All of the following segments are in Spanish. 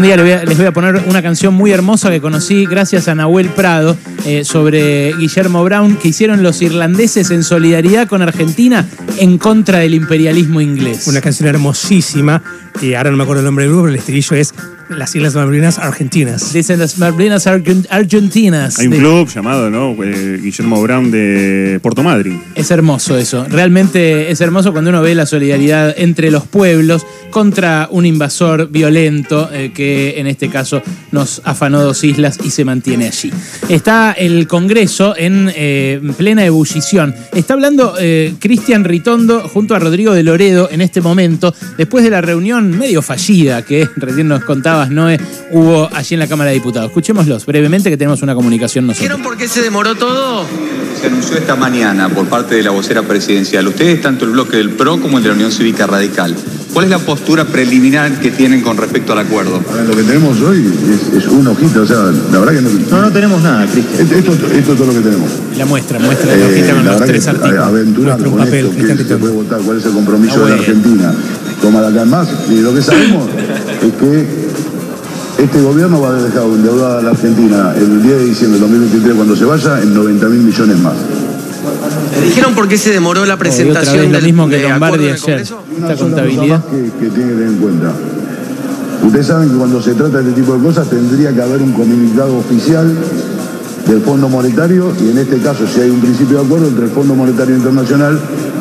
Un día les voy, a, poner una canción muy hermosa que conocí gracias a Nahuel Prado eh, sobre Guillermo Brown que hicieron los irlandeses en solidaridad con Argentina en contra del imperialismo inglés. Una canción hermosísima, y ahora no me acuerdo el nombre del grupo, pero el estribillo es las Islas Malvinas Argentinas. Dicen las Malvinas Argentinas. Hay un club llamado, ¿no? Eh, Guillermo Brown de Puerto Madryn. Es hermoso eso. Realmente es hermoso cuando uno ve la solidaridad entre los pueblos contra un invasor violento eh, que en este caso nos afanó dos islas y se mantiene allí. Está el Congreso en eh, plena ebullición. Está hablando Cristian Ritondo junto a Rodrigo de Loredo en este momento, después de la reunión medio fallida que recién nos contaba Noé, hubo allí en la Cámara de Diputados. Escuchémoslos brevemente que tenemos una comunicación nosotros. ¿Vieron por qué se demoró todo? Se anunció esta mañana por parte de la vocera presidencial. Ustedes, tanto el bloque del PRO como el de la Unión Cívica Radical. ¿Cuál es la postura preliminar que tienen con respecto al acuerdo? lo que tenemos hoy es, un ojito, o sea, la verdad que no... No, no tenemos nada, Cristian. Esto, es todo lo que tenemos. La muestra, muestra la hojita con los tres artículos. Aventurando con papel, esto, que se puede votar, cuál es el compromiso de la Argentina. Toma acá más. Y lo que sabemos es que este gobierno va a dejar endeudada a la Argentina el 10 de diciembre de 2023 cuando se vaya en 90 mil millones más. ¿Dijeron por qué se demoró la presentación del mismo que Lombardi ayer? Esta contabilidad. Que, que tiene que tener en cuenta. Ustedes saben que cuando se trata de este tipo de cosas tendría que haber un comunicado oficial del Fondo Monetario y en este caso si hay un principio de acuerdo entre el Fondo Monetario Internacional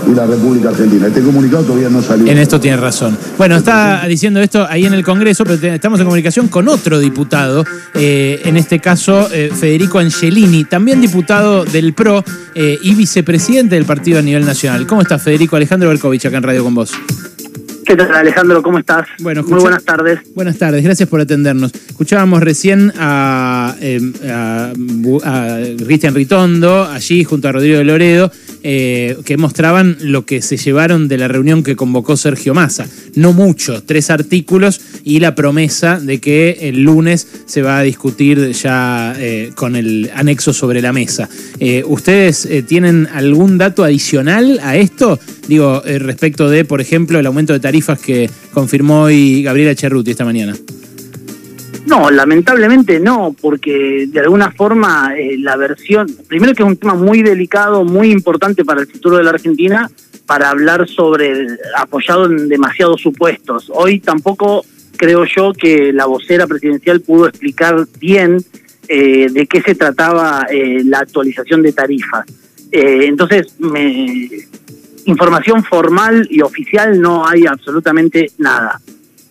y la República Argentina. Este comunicado todavía no salió. En esto tiene razón. Bueno, está diciendo esto ahí en el Congreso, pero estamos en comunicación con otro diputado, eh, en este caso eh, Federico Angelini, también diputado del PRO eh, y vicepresidente del partido a nivel nacional. ¿Cómo está Federico? Alejandro Berkovich acá en Radio con vos. ¿Qué tal, Alejandro? ¿Cómo estás? Bueno, Muy buenas tardes. Buenas tardes, gracias por atendernos. Escuchábamos recién a, Cristian Ritondo, allí junto a Rodrigo Loredo, eh, que mostraban lo que se llevaron de la reunión que convocó Sergio Massa. No mucho, tres artículos y la promesa de que el lunes se va a discutir ya eh, con el anexo sobre la mesa. Eh, ¿Ustedes tienen algún dato adicional a esto? Digo, respecto de, por ejemplo, el aumento de tarifas que confirmó hoy Gabriela Cerruti esta mañana. No, lamentablemente no, porque de alguna forma eh, la versión, primero que es un tema muy delicado, muy importante para el futuro de la Argentina, para hablar sobre apoyado en demasiados supuestos. Hoy tampoco creo yo que la vocera presidencial pudo explicar bien eh, de qué se trataba eh, la actualización de tarifas. entonces, me, información formal y oficial no hay absolutamente nada.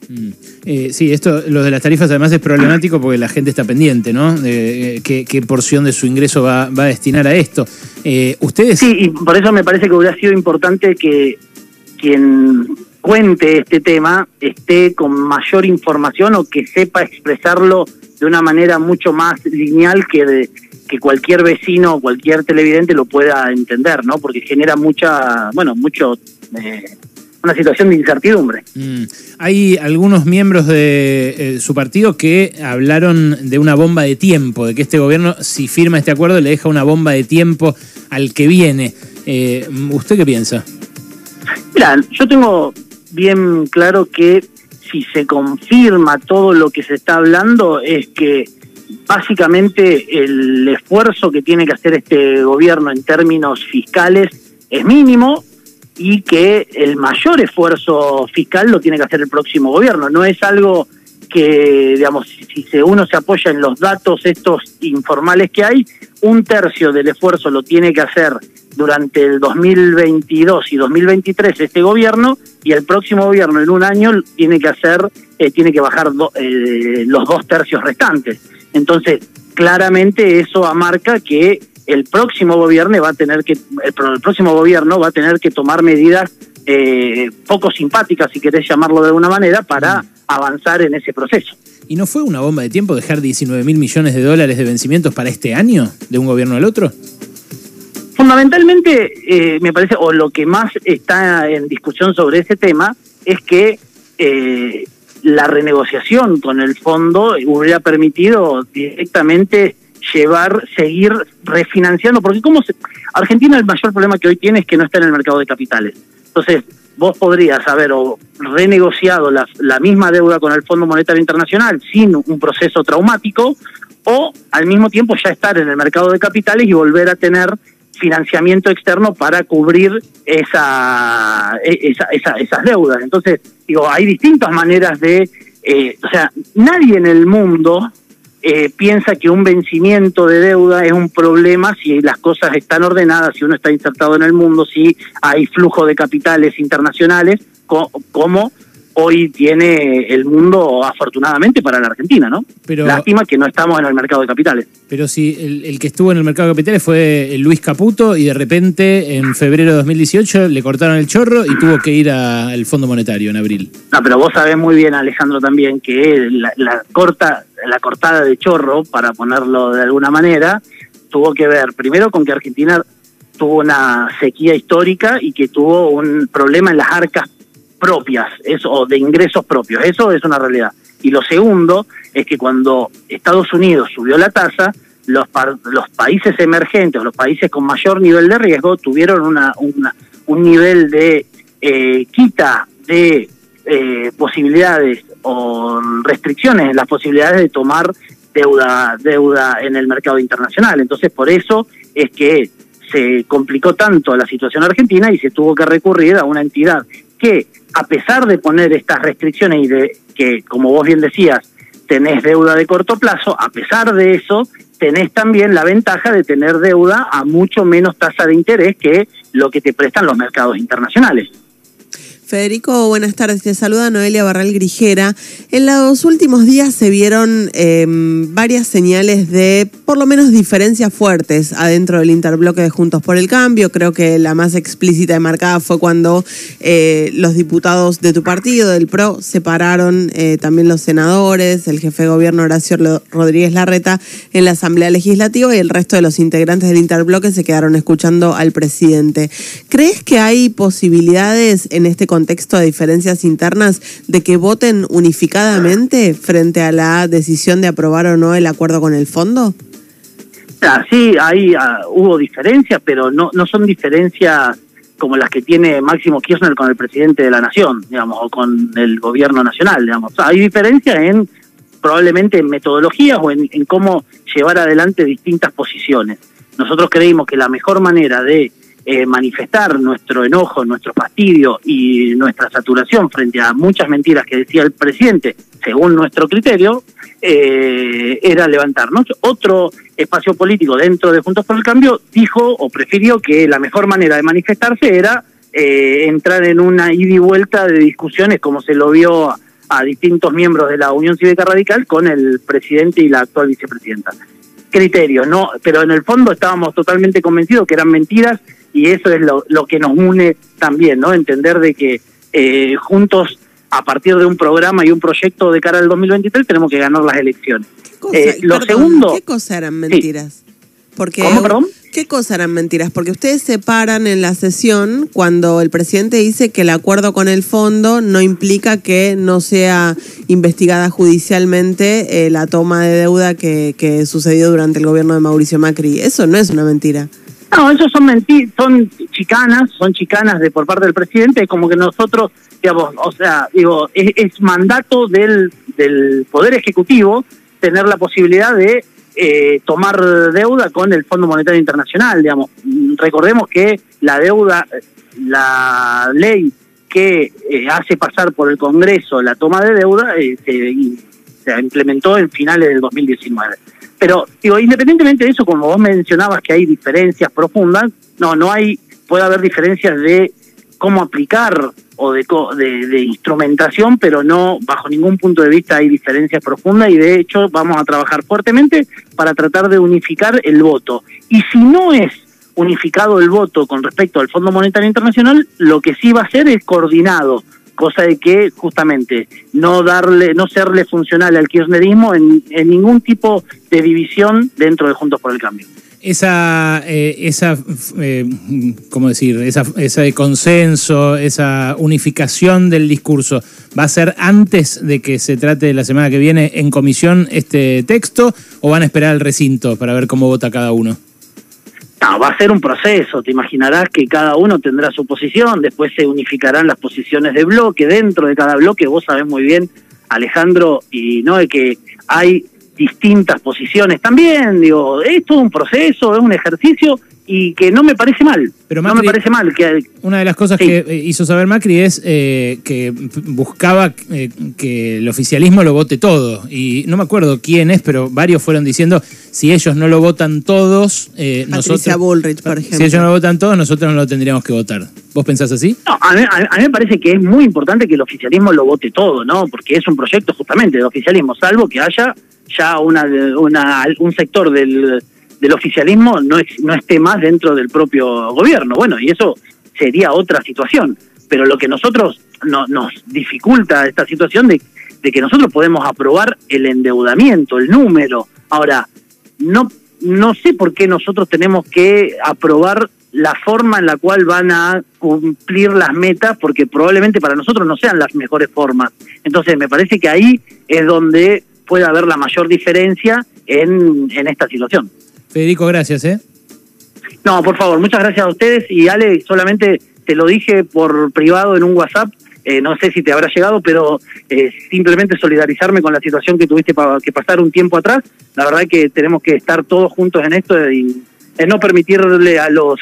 Mm. Eh, sí, esto, lo de las tarifas además es problemático porque la gente está pendiente, ¿no? De eh, qué, porción de su ingreso va, a destinar a esto. Eh, ¿Ustedes? Sí, y por eso me parece que hubiera sido importante que quien cuente este tema esté con mayor información o que sepa expresarlo de una manera mucho más lineal que que cualquier vecino o cualquier televidente lo pueda entender, ¿no? Porque genera mucha, bueno, mucho una situación de incertidumbre. Mm. Hay algunos miembros de eh, su partido que hablaron de una bomba de tiempo, de que este gobierno, si firma este acuerdo, le deja una bomba de tiempo al que viene. Eh, ¿Usted qué piensa? Mira, yo tengo bien claro que si se confirma todo lo que se está hablando es que básicamente el esfuerzo que tiene que hacer este gobierno en términos fiscales es mínimo y que el mayor esfuerzo fiscal lo tiene que hacer el próximo gobierno. No es algo que, digamos, si uno se apoya en los datos estos informales que hay, un tercio del esfuerzo lo tiene que hacer durante el 2022 y 2023 este gobierno y el próximo gobierno en un año tiene que hacer, eh, tiene que bajar eh, los dos tercios restantes. Entonces, claramente eso amarca que el próximo gobierno va a tener que el, próximo gobierno va a tener que tomar medidas eh, poco simpáticas, si querés llamarlo de alguna manera, para avanzar en ese proceso. ¿Y no fue una bomba de tiempo dejar 19 mil millones de dólares de vencimientos para este año, de un gobierno al otro? Fundamentalmente, eh, me parece, o lo que más está en discusión sobre ese tema, es que eh, la renegociación con el fondo hubiera permitido directamente llevar, seguir refinanciando, porque como Argentina el mayor problema que hoy tiene es que no está en el mercado de capitales. Entonces, vos podrías haber o renegociado la, la misma deuda con el Fondo Monetario Internacional sin un proceso traumático o al mismo tiempo ya estar en el mercado de capitales y volver a tener financiamiento externo para cubrir esa, e, esa, esa- esas deudas. Entonces, digo, hay distintas maneras de, eh, o sea, nadie en el mundo eh, piensa que un vencimiento de deuda es un problema si las cosas están ordenadas, si uno está insertado en el mundo, si hay flujo de capitales internacionales, co- como hoy tiene el mundo afortunadamente para la Argentina, ¿no? Pero- Lástima que no estamos en el mercado de capitales. Pero si el, el que estuvo en el mercado de capitales fue el Luis Caputo y de repente en febrero de 2018 le cortaron el chorro y tuvo que ir al Fondo Monetario en abril. No, pero vos sabés muy bien, Alejandro, también que la, la corta, la cortada de chorro, para ponerlo de alguna manera, tuvo que ver primero con que Argentina tuvo una sequía histórica y que tuvo un problema en las arcas propias, eso, o de ingresos propios. Eso es una realidad. Y lo segundo es que cuando Estados Unidos subió la tasa, los, par- los países emergentes los países con mayor nivel de riesgo tuvieron una, una- un nivel de eh, quita de eh, posibilidades o restricciones en las posibilidades de tomar deuda deuda en el mercado internacional. Entonces, por eso es que se complicó tanto la situación argentina y se tuvo que recurrir a una entidad que, a pesar de poner estas restricciones y de que, como vos bien decías, tenés deuda de corto plazo, a pesar de eso, tenés también la ventaja de tener deuda a mucho menos tasa de interés que lo que te prestan los mercados internacionales. Federico, buenas tardes. Te saluda Noelia Barral Grijera. En los últimos días se vieron eh, varias señales de, por lo menos, diferencias fuertes adentro del interbloque de Juntos por el Cambio. Creo que la más explícita y marcada fue cuando eh, los diputados de tu partido, del PRO, separaron eh, también los senadores, el jefe de gobierno Horacio Rodríguez Larreta en la Asamblea Legislativa y el resto de los integrantes del interbloque se quedaron escuchando al presidente. ¿Crees que hay posibilidades en este contexto de diferencias internas de que voten unificadamente frente a la decisión de aprobar o no el acuerdo con el fondo? Ah, sí, ahí ah, hubo diferencias, pero no, no son diferencias como las que tiene Máximo Kirchner con el presidente de la nación, digamos, o con el gobierno nacional, digamos. Hay diferencias en probablemente en metodologías o en, en cómo llevar adelante distintas posiciones. Nosotros creímos que la mejor manera de eh, manifestar nuestro enojo, nuestro fastidio y nuestra saturación frente a muchas mentiras que decía el presidente, según nuestro criterio, eh, era levantarnos. Otro espacio político dentro de Juntos por el Cambio dijo o prefirió que la mejor manera de manifestarse era eh, entrar en una ida y vuelta de discusiones como se lo vio a, a distintos miembros de la Unión Cívica Radical con el presidente y la actual vicepresidenta. Criterios, ¿no? Pero en el fondo estábamos totalmente convencidos que eran mentiras y eso es lo, lo que nos une también, ¿no? Entender de que eh, juntos, a partir de un programa y un proyecto de cara al 2023, tenemos que ganar las elecciones. Cosa- Eh, lo perdón, segundo, ¿Qué cosa eran mentiras? Porque, ¿Cómo, perdón? ¿Qué cosa eran mentiras? Porque ustedes se paran en la sesión cuando el presidente dice que el acuerdo con el fondo no implica que no sea investigada judicialmente eh, la toma de deuda que, que sucedió durante el gobierno de Mauricio Macri. Eso no es una mentira. No, esos son menti son chicanas, son chicanas de por parte del presidente, es como que nosotros, digamos, o sea, digo, es, mandato del, del Poder Ejecutivo tener la posibilidad de eh, tomar deuda con el Fondo Monetario Internacional, digamos. Recordemos que la deuda, la ley que eh, hace pasar por el Congreso la toma de deuda eh, se implementó en finales del 2019. Pero, digo, independientemente de eso, como vos mencionabas que hay diferencias profundas, no, no hay, puede haber diferencias de cómo aplicar o de, de, de instrumentación, pero no, bajo ningún punto de vista hay diferencias profundas y de hecho vamos a trabajar fuertemente para tratar de unificar el voto. Y si no es unificado el voto con respecto al Fondo Monetario Internacional, lo que sí va a ser es coordinado, cosa de que justamente no darle, no serle funcional al kirchnerismo en, ningún tipo de división dentro de Juntos por el Cambio. Esa, eh, esa eh, ¿cómo decir? Esa, ese consenso, esa unificación del discurso, ¿va a ser antes de que se trate la semana que viene en comisión este texto o van a esperar al recinto para ver cómo vota cada uno? Va a ser un proceso, te imaginarás que cada uno tendrá su posición, después se unificarán las posiciones de bloque, dentro de cada bloque, vos sabés muy bien, Alejandro, y no de que hay distintas posiciones también, digo, es todo un proceso, es un ejercicio y que no me parece mal. Pero no me parece mal que Una de las cosas Sí. que eh, hizo saber Macri es eh, que buscaba eh, que el oficialismo lo vote todo. Y no me acuerdo quién es, pero varios fueron diciendo, si ellos no lo votan todos, eh, nosotros... Bullrich, por ejemplo. Si ellos no lo votan todos, nosotros no lo tendríamos que votar. ¿Vos pensás así? No, a mí, a mí- me parece que es muy importante que el oficialismo lo vote todo, ¿no? Porque es un proyecto justamente del oficialismo, salvo que haya ya una, una un sector del, del oficialismo no, es- no esté más dentro del propio gobierno. Bueno, y eso sería otra situación. Pero lo que nosotros no, nos dificulta esta situación de, de que nosotros podemos aprobar el endeudamiento, el número. Ahora, no, no sé por qué nosotros tenemos que aprobar la forma en la cual van a cumplir las metas, porque probablemente para nosotros no sean las mejores formas. Entonces, me parece que ahí es donde puede haber la mayor diferencia en, en esta situación. Federico, gracias, ¿eh? No, por favor, muchas gracias a ustedes y Ale, solamente te lo dije por privado en un WhatsApp, eh, no sé si te habrá llegado, pero eh, simplemente solidarizarme con la situación que tuviste pa- que pasar un tiempo atrás. La verdad que tenemos que estar todos juntos en esto y en no permitirle a los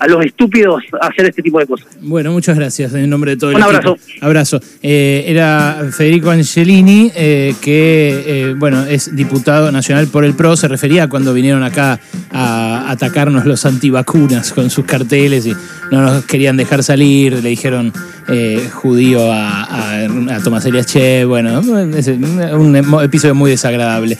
a los estúpidos hacer este tipo de cosas. Bueno, muchas gracias en nombre de todo el Un equipo. abrazo. Abrazo. Eh, era Federico Angelini, eh, que eh, bueno, es diputado nacional por el PRO. Se refería cuando vinieron acá a atacarnos los antivacunas con sus carteles y no nos querían dejar salir. Le dijeron judío a, a, a Tomás Elias Che. Bueno, es un episodio muy desagradable.